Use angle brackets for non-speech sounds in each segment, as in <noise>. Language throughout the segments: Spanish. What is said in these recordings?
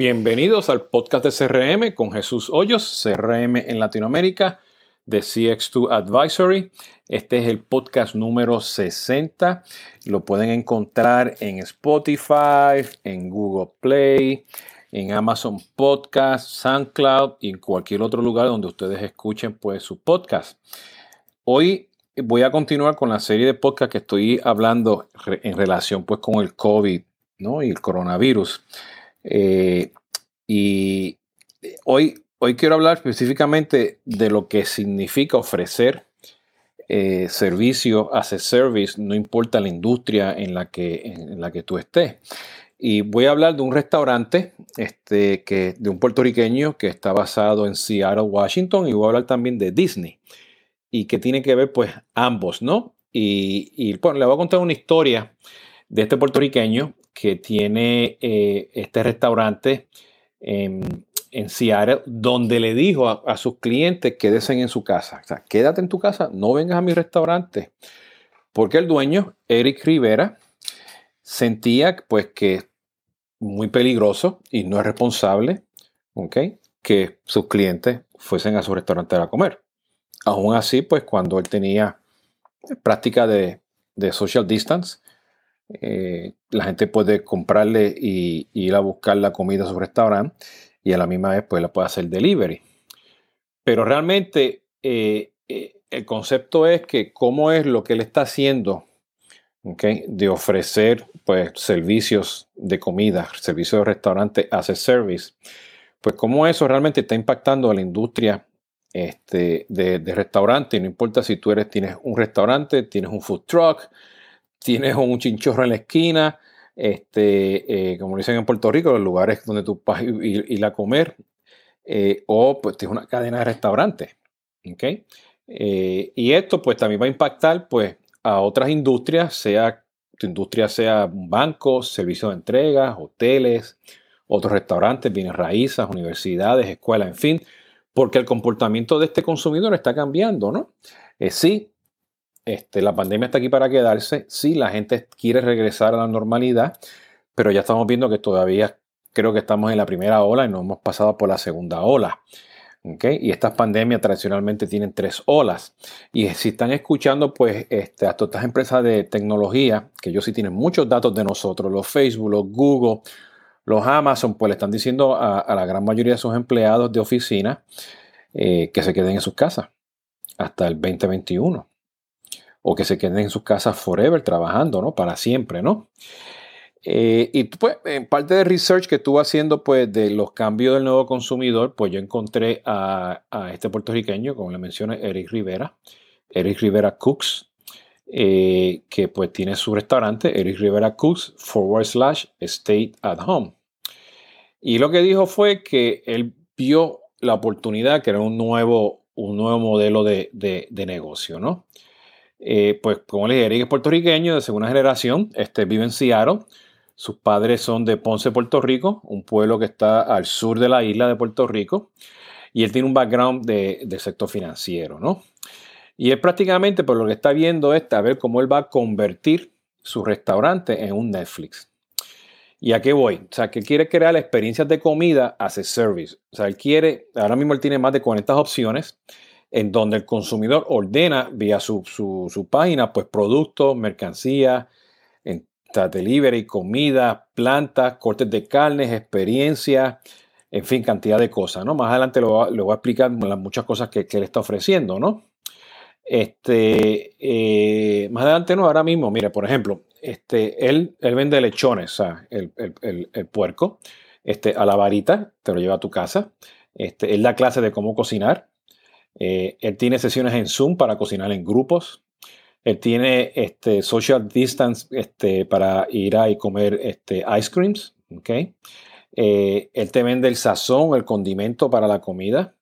Bienvenidos al podcast de CRM con Jesús Hoyos, CRM en Latinoamérica de CX2 Advisory. Este es el podcast número 60. Lo pueden encontrar en Spotify, en Google Play, en Amazon Podcast, SoundCloud y en cualquier otro lugar donde ustedes escuchen pues su podcast. Hoy voy a continuar con la serie de podcast que estoy hablando en relación pues con el COVID ¿no? y el coronavirus. Eh, y hoy, hoy quiero hablar específicamente de lo que significa ofrecer eh, servicio as a service, no importa la industria en la que, en la que tú estés. Y voy a hablar de un restaurante este, que, de un puertorriqueño que está basado en Seattle, Washington, y voy a hablar también de Disney, y que tiene que ver pues ambos, ¿no? Y, y bueno, le voy a contar una historia de este puertorriqueño que tiene eh, este restaurante en, Seattle, donde le dijo a, sus clientes quédense en su casa. O sea, quédate en tu casa, no vengas a mi restaurante. Porque el dueño, Eric Rivera, sentía pues que muy peligroso y no es responsable que sus clientes fuesen a su restaurante a comer. Aún así, pues cuando él tenía práctica de, de social distance, eh, la gente puede comprarle y, ir a buscar la comida a su restaurante y a la misma vez pues la puede hacer delivery. Pero realmente eh, eh, el concepto es que cómo es lo que él está haciendo de ofrecer pues servicios de comida, servicios de restaurante as a service, pues cómo eso realmente está impactando a la industria este, de, de restaurante. No importa si tú eres, tienes un restaurante, tienes un food truck, tienes un chinchorro en la esquina, este, eh, como dicen en Puerto Rico, los lugares donde tú vas a ir, a comer, eh, o pues tienes una cadena de restaurantes. Eh, y esto pues también va a impactar pues a otras industrias, sea tu industria sea un banco, servicios de entrega, hoteles, otros restaurantes, bienes raíces, universidades, escuelas, en fin, porque el comportamiento de este consumidor está cambiando, ¿no? sí, este, la pandemia está aquí para quedarse. Sí, la gente quiere regresar a la normalidad, pero ya estamos viendo que todavía creo que estamos en la primera ola y no hemos pasado por la segunda ola. Y estas pandemias tradicionalmente tienen tres olas. Y si están escuchando, pues, este, a estas empresas de tecnología, que ellos sí tienen muchos datos de nosotros, los Facebook, los Google, los Amazon, pues le están diciendo a, la gran mayoría de sus empleados de oficina eh, que se queden en sus casas hasta el 2021 o que se queden en sus casas forever trabajando, ¿no? Para siempre, ¿no? Eh, y pues en parte de research que estuve haciendo pues de los cambios del nuevo consumidor, pues yo encontré a, este puertorriqueño, como le mencioné, Eric Rivera, Eric Rivera Cooks, eh, que pues tiene su restaurante, Eric Rivera Cooks, forward slash state at home. Y lo que dijo fue que él vio la oportunidad que era un nuevo, un nuevo modelo de, de negocio, ¿no? Eh, pues como les dije, Eric es puertorriqueño de segunda generación, este, vive en Seattle. Sus padres son de Ponce, Puerto Rico, un pueblo que está al sur de la isla de Puerto Rico. Y él tiene un background de, sector financiero, ¿no? Y él prácticamente, por lo que está viendo, es a ver cómo él va a convertir su restaurante en un Netflix. ¿Y a qué voy? O sea, que quiere crear experiencias de comida as a service. O sea, él quiere, ahora mismo él tiene más de 40 opciones en donde el consumidor ordena vía su, página, pues productos, mercancías, delivery, comida, plantas, cortes de carnes, experiencias, en fin, cantidad de cosas, ¿no? Más adelante lo, voy a explicar las muchas cosas que, él está ofreciendo, ¿no? Este, eh, más adelante no, ahora mismo, mire, por ejemplo, este, él, él vende lechones, o sea, el, puerco, este, a la varita, te lo lleva a tu casa. Este, él da clase de cómo cocinar, eh, él tiene sesiones en Zoom para cocinar en grupos. Él tiene este, social distance este, para ir a comer este, ice creams. Okay. Eh, él te vende el sazón, el condimento para la comida.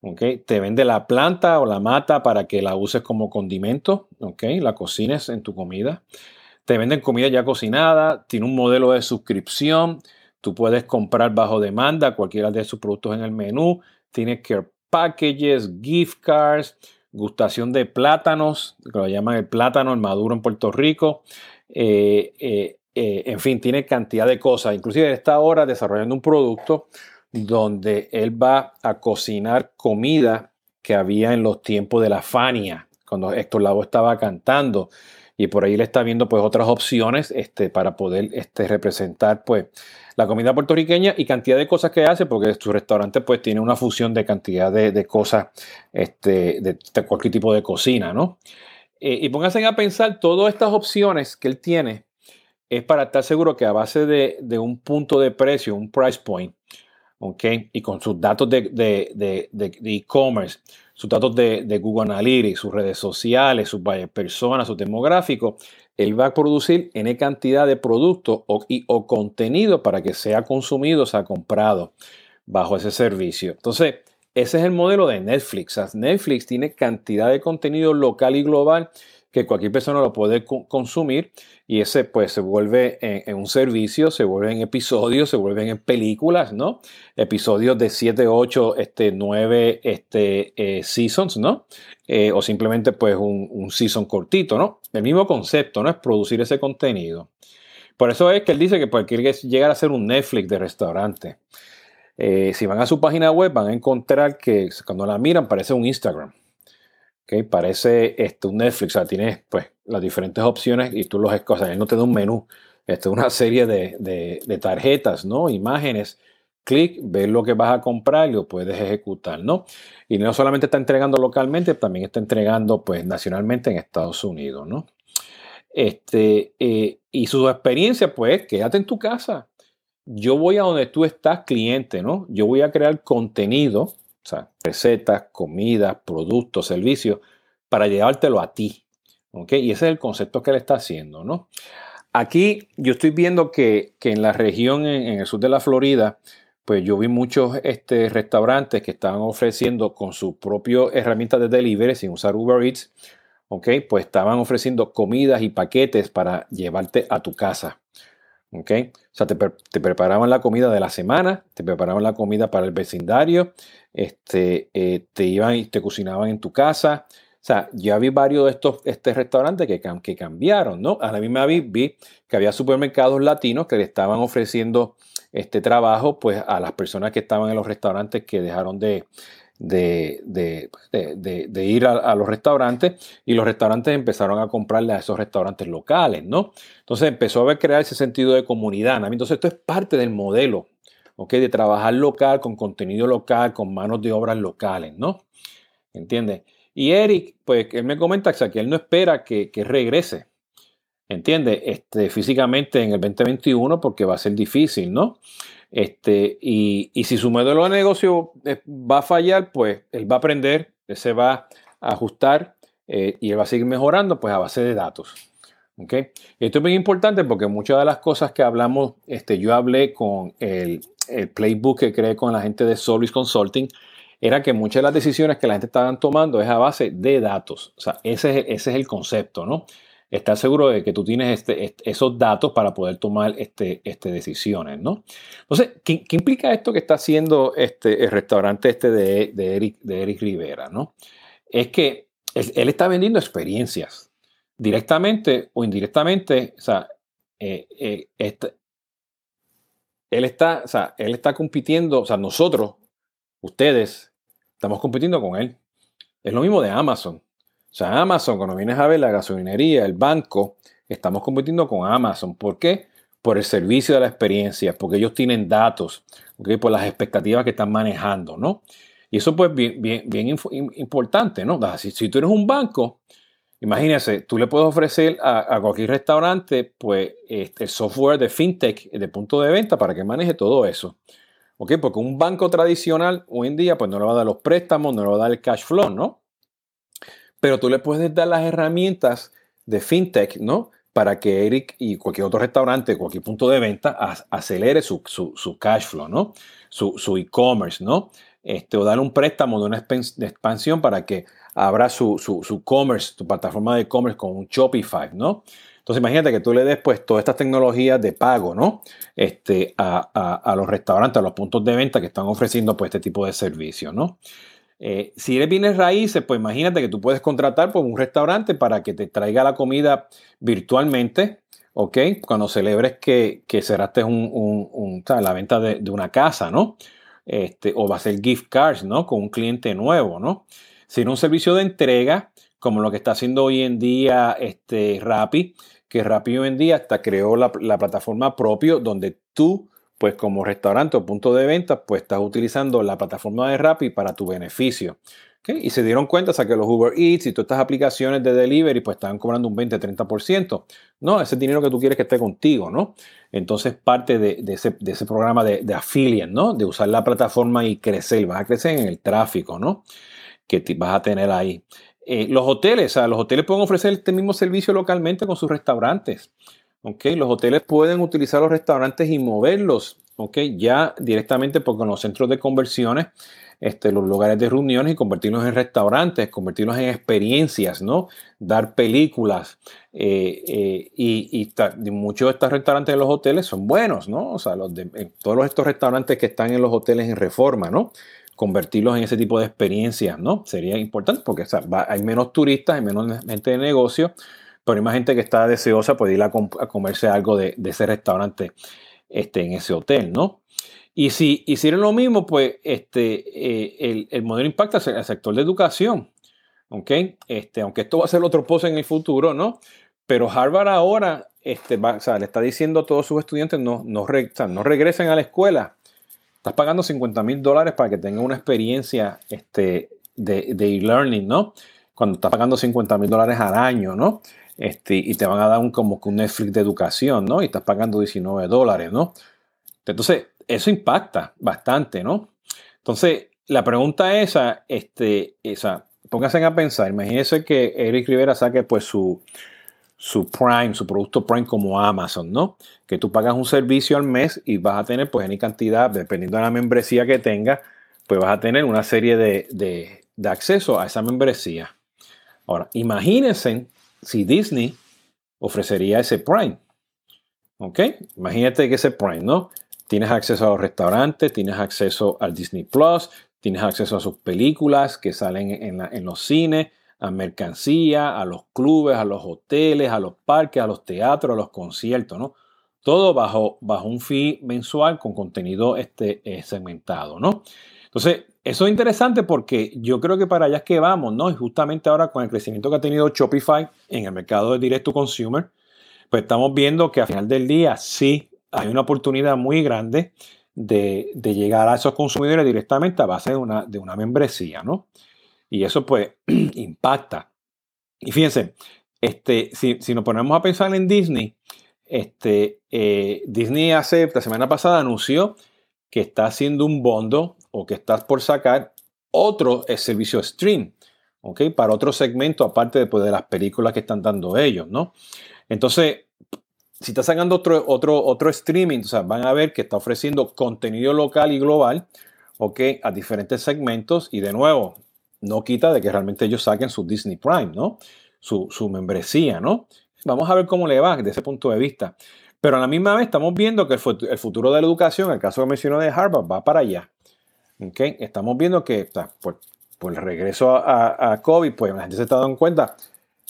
Okay. Te vende la planta o la mata para que la uses como condimento. Okay. La cocines en tu comida. Te venden comida ya cocinada. Tiene un modelo de suscripción. Tú puedes comprar bajo demanda cualquiera de sus productos en el menú. Tiene care packages, gift cards, gustación de plátanos, que lo llaman el plátano, el maduro en Puerto Rico. Eh, eh, eh, en fin, tiene cantidad de cosas. Inclusive está ahora desarrollando un producto donde él va a cocinar comida que había en los tiempos de la Fania, cuando Héctor Lavoe estaba cantando. Y por ahí le está viendo pues otras opciones este, para poder este, representar pues la comida puertorriqueña y cantidad de cosas que hace, porque su restaurante pues tiene una fusión de cantidad de, cosas, este, de, cualquier tipo de cocina, ¿no? Eh, y pónganse a pensar, todas estas opciones que él tiene es para estar seguro que a base de, de un punto de precio, un price point, y con sus datos de e-commerce, sus datos de, Google Analytics, sus redes sociales, sus personas, sus demográficos, él va a producir N cantidad de productos o contenido para que sea consumido, sea comprado bajo ese servicio. Entonces, ese es el modelo de Netflix. Netflix tiene cantidad de contenido local y global que cualquier persona lo puede consumir y ese pues se vuelve en, un servicio, se vuelve en episodios, se vuelven en películas, ¿no? Episodios de 7, 8, este, 9 este, eh, seasons, ¿no? Eh, o simplemente pues un, season cortito, ¿no? El mismo concepto, ¿no? Es producir ese contenido. Por eso es que él dice que quiere llegar a ser un Netflix de restaurante. Eh, si van a su página web van a encontrar que cuando la miran parece un Instagram. Okay, parece este, un Netflix, o sea, tienes pues las diferentes opciones y tú los escoges. Él no te da un menú, esto es una serie de, de, tarjetas, ¿no? Imágenes, clic, ves lo que vas a comprar y lo puedes ejecutar, ¿no? Y no solamente está entregando localmente, también está entregando pues nacionalmente en Estados Unidos, ¿no? Este, eh, y su experiencia, pues, quédate en tu casa. Yo voy a donde tú estás, cliente, ¿no? Yo voy a crear contenido o sea, recetas, comidas, productos, servicios, para llevártelo a ti. Y ese es el concepto que él está haciendo, ¿no? Aquí yo estoy viendo que, en la región, en, el sur de la Florida, pues yo vi muchos este, restaurantes que estaban ofreciendo con su propia herramienta de delivery, sin usar Uber Eats. Pues estaban ofreciendo comidas y paquetes para llevarte a tu casa. ¿Ok? O sea, te, preparaban la comida de la semana, te preparaban la comida para el vecindario, este, eh, te iban y te cocinaban en tu casa. O sea, ya vi varios de estos este restaurantes que, que cambiaron, ¿no? A la misma vez vi que había supermercados latinos que le estaban ofreciendo este trabajo pues a las personas que estaban en los restaurantes que dejaron de, de, ir a, los restaurantes y los restaurantes empezaron a comprarle a esos restaurantes locales, ¿no? Entonces empezó a crear ese sentido de comunidad. Entonces esto es parte del modelo, ¿ok? De trabajar local, con contenido local, con manos de obras locales, ¿no? ¿Entiendes? Y Eric, pues él me comenta que él no espera que, que regrese, ¿entiendes? Este, físicamente en el 2021 porque va a ser difícil, ¿no? Este, y, si su modelo de negocio eh, va a fallar, pues él va a aprender, él se va a ajustar eh, y él va a seguir mejorando pues a base de datos. ¿okay? esto es muy importante porque muchas de las cosas que hablamos, este, yo hablé con el, playbook que creé con la gente de Solvis Consulting, era que muchas de las decisiones que la gente estaba tomando es a base de datos. O sea, ese es, ese es el concepto, ¿no? Estar seguro de que tú tienes este, esos datos para poder tomar este, este decisiones, ¿no? Entonces, ¿qué, implica esto que está haciendo este, el restaurante este de, Eric, Rivera, ¿no? Es que él, está vendiendo experiencias, directamente o indirectamente, o sea, eh, eh, él, está, o sea, él está compitiendo, o sea, nosotros, ustedes, estamos compitiendo con él. Es lo mismo de Amazon. O sea, Amazon, cuando vienes a ver la gasolinería, el banco, estamos compitiendo con Amazon. ¿Por qué? Por el servicio de la experiencia, porque ellos tienen datos, por las expectativas que están manejando, ¿no? Y eso pues bien, bien, bien importante, ¿no? Si, si, tú eres un banco, imagínese, tú le puedes ofrecer a, cualquier restaurante pues este, el software de fintech, de punto de venta, para que maneje todo eso. ¿Ok? Porque un banco tradicional hoy en día pues no le va a dar los préstamos, no le va a dar el cash flow, ¿no? Pero tú le puedes dar las herramientas de fintech, ¿no? Para que Eric y cualquier otro restaurante, cualquier punto de venta, acelere su, cash flow, ¿no? Su e-commerce, ¿no? Este, o darle un préstamo de una expansión para que abra su, su, commerce, tu plataforma de e-commerce con un Shopify, ¿no? Entonces imagínate que tú le des pues todas estas tecnologías de pago, ¿no? Este, a, a, los restaurantes, a los puntos de venta que están ofreciendo pues este tipo de servicios, ¿no? Eh, si eres bienes raíces, pues imagínate que tú puedes contratar por un restaurante para que te traiga la comida virtualmente, ¿ok? Cuando celebres que, que cerraste un, la venta de, una casa, ¿no? Este, o va a ser gift cards, ¿no? Con un cliente nuevo, ¿no? Sino un servicio de entrega, como lo que está haciendo hoy en día este, Rappi, que Rappi hoy en día hasta creó la, la plataforma propio donde tú pues como restaurante o punto de venta, pues estás utilizando la plataforma de Rappi para tu beneficio. Y se dieron cuenta, o que los Uber Eats y todas estas aplicaciones de delivery, pues estaban cobrando un 20-30%. No, ese dinero que tú quieres que esté contigo, ¿no? Entonces, parte de, ese, programa de, de, affiliate, ¿no? De usar la plataforma y crecer, vas a crecer en el tráfico, ¿no? Que te vas a tener ahí. Eh, los hoteles, o sea, los hoteles pueden ofrecer este mismo servicio localmente con sus restaurantes. ¿Ok? Los hoteles pueden utilizar los restaurantes y moverlos, ¿ok? Ya directamente porque en los centros de conversiones, este, los lugares de reuniones y convertirlos en restaurantes, convertirlos en experiencias, ¿no? Dar películas. Eh, eh, y, muchos de estos restaurantes en los hoteles son buenos, ¿no? O sea, los todos estos restaurantes que están en los hoteles en reforma, ¿no? Convertirlos en ese tipo de experiencias, ¿no? Sería importante porque hay menos turistas, hay menos gente de negocio pero hay más gente que está deseosa de ir a, comerse algo de, ese restaurante este, en ese hotel, ¿no? Y si hicieran lo mismo, pues este, eh, el, modelo impacta al sector de educación, ¿ok? Este, aunque esto va a ser otro post en el futuro, ¿no? Pero Harvard ahora este, le está diciendo a todos sus estudiantes no, no, no regresen a la escuela. Estás pagando 50 mil dólares para que tengan una experiencia este, de e-learning, ¿no? Cuando estás pagando 50 mil dólares al año, ¿no? Este, y te van a dar un, como que un Netflix de educación, ¿no? Y estás pagando 19 dólares, ¿no? Entonces, eso impacta bastante, ¿no? Entonces, la pregunta esa, este, esa, pónganse a pensar, imagínense que Eric Rivera saque pues su, su Prime, su producto Prime como Amazon, ¿no? Que tú pagas un servicio al mes y vas a tener pues en cantidad, dependiendo de la membresía que tengas, pues vas a tener una serie de, de, de acceso a esa membresía. Ahora, imagínense si Disney ofrecería ese Prime. ¿Ok? Imagínate que ese Prime, ¿no? Tienes acceso a los restaurantes, tienes acceso al Disney Plus, tienes acceso a sus películas que salen en, los cines, a mercancía, a los clubes, a los hoteles, a los parques, a los teatros, a los conciertos, ¿no? Todo bajo, bajo un fee mensual con contenido este, eh, segmentado, ¿no? Entonces, eso es interesante porque yo creo que para allá es que vamos, ¿no? Y justamente ahora con el crecimiento que ha tenido Shopify en el mercado de direct to consumer, pues estamos viendo que al final del día sí hay una oportunidad muy grande de, llegar a esos consumidores directamente a base de una, de una membresía, ¿no? Y eso pues <clears throat> impacta. Y fíjense, este, si, nos ponemos a pensar en Disney, este, eh, Disney hace, la semana pasada anunció que está haciendo un bondo o que estás por sacar otro servicio stream, ¿ok? Para otro segmento aparte de, pues, de las películas que están dando ellos, ¿no? Entonces, si estás sacando otro, otro, otro streaming, o sea, van a ver que está ofreciendo contenido local y global, ¿ok? A diferentes segmentos y de nuevo, no quita de que realmente ellos saquen su Disney Prime, ¿no? Su, su membresía, ¿no? Vamos a ver cómo le va desde ese punto de vista. Pero a la misma vez estamos viendo que el futuro de la educación, el caso que mencionó de Harvard, va para allá. Estamos viendo que por, el regreso a, COVID, pues la gente se está dando cuenta,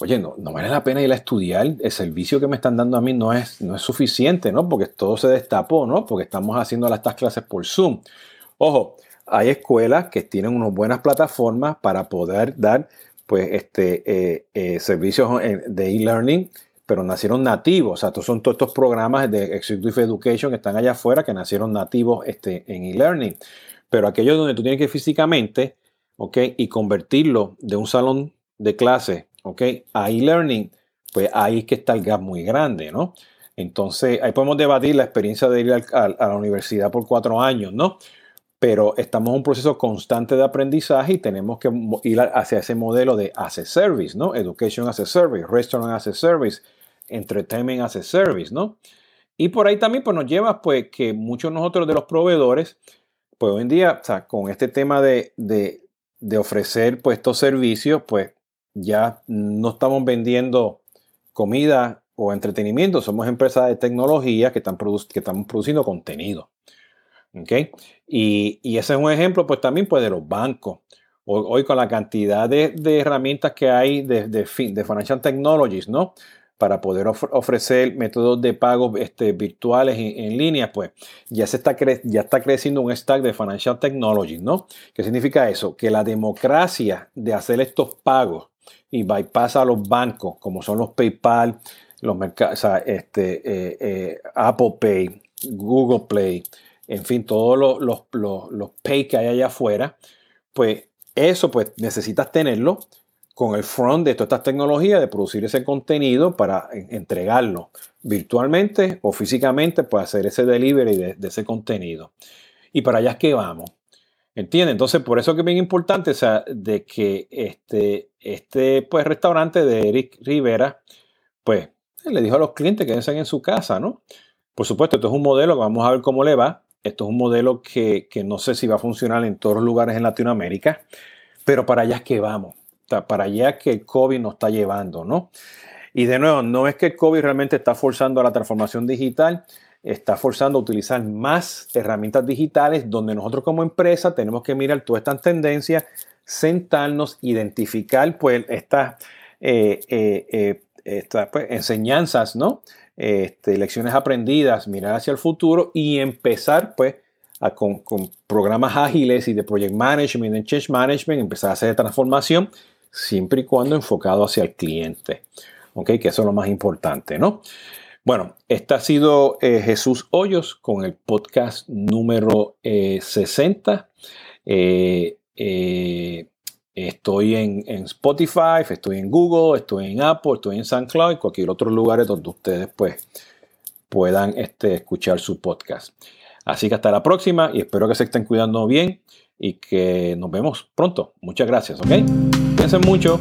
oye, no, vale la pena ir a estudiar, el servicio que me están dando a mí no es, no es suficiente, ¿no? Porque todo se destapó, ¿no? Porque estamos haciendo estas clases por Zoom. Ojo, hay escuelas que tienen unas buenas plataformas para poder dar pues, este, eh, eh, servicios de e-learning pero nacieron nativos. O sea, estos son todos estos programas de Executive Education que están allá afuera que nacieron nativos este, en e-learning. Pero aquellos donde tú tienes que ir físicamente, ¿ok? Y convertirlo de un salón de clase, ¿ok? A e-learning, pues ahí es que está el gap muy grande, ¿no? Entonces, ahí podemos debatir la experiencia de ir a, la universidad por cuatro años, ¿no? Pero estamos en un proceso constante de aprendizaje y tenemos que ir hacia ese modelo de as a service, ¿no? Education as a service, restaurant as a service, entertainment as a service, ¿no? Y por ahí también pues, nos lleva pues que muchos nosotros de los proveedores, pues hoy en día, o sea, con este tema de, de, ofrecer pues estos servicios, pues ya no estamos vendiendo comida o entretenimiento, somos empresas de tecnología que, están que estamos produciendo contenido. Y, y, ese es un ejemplo pues también pues de los bancos. Hoy, con la cantidad de, de, herramientas que hay de, de, de Financial Technologies, ¿no? Para poder ofrecer métodos de pago este, virtuales en, línea, pues ya, se está ya está creciendo un stack de Financial Technology, ¿no? ¿Qué significa eso? Que la democracia de hacer estos pagos y bypassa a los bancos, como son los PayPal, los mercados, este, eh, eh, Apple Pay, Google Play, en fin, todos los, los, los, los pay que hay allá afuera, pues eso pues necesitas tenerlo con el front de todas estas tecnologías de producir ese contenido para entregarlo virtualmente o físicamente, pues hacer ese delivery de, ese contenido. Y para allá es que vamos. ¿Entiendes? Entonces, por eso que es bien importante, o sea, de que este, este pues, restaurante de Eric Rivera, pues, le dijo a los clientes que quédense en su casa, ¿no? Por supuesto, esto es un modelo que vamos a ver cómo le va. Esto es un modelo que, que no sé si va a funcionar en todos los lugares en Latinoamérica, pero para allá es que vamos para allá que el COVID nos está llevando, ¿no? Y de nuevo, no es que el COVID realmente está forzando a la transformación digital, está forzando a utilizar más herramientas digitales donde nosotros como empresa tenemos que mirar todas estas tendencias, sentarnos, identificar pues estas, eh, eh, eh, pues, enseñanzas, ¿no? Este, lecciones aprendidas, mirar hacia el futuro y empezar pues con, con, programas ágiles y de project management y change management, empezar a hacer transformación siempre y cuando enfocado hacia el cliente. ¿Ok? Que eso es lo más importante, ¿no? Bueno, este ha sido eh, Jesús Hoyos con el podcast número 60. Eh, eh, estoy en, Spotify, estoy en Google, estoy en Apple, estoy en SoundCloud y cualquier otro lugar donde ustedes pues, puedan este, escuchar su podcast. Así que hasta la próxima y espero que se estén cuidando bien y que nos vemos pronto. Muchas gracias, ¿ok? Cuídense mucho.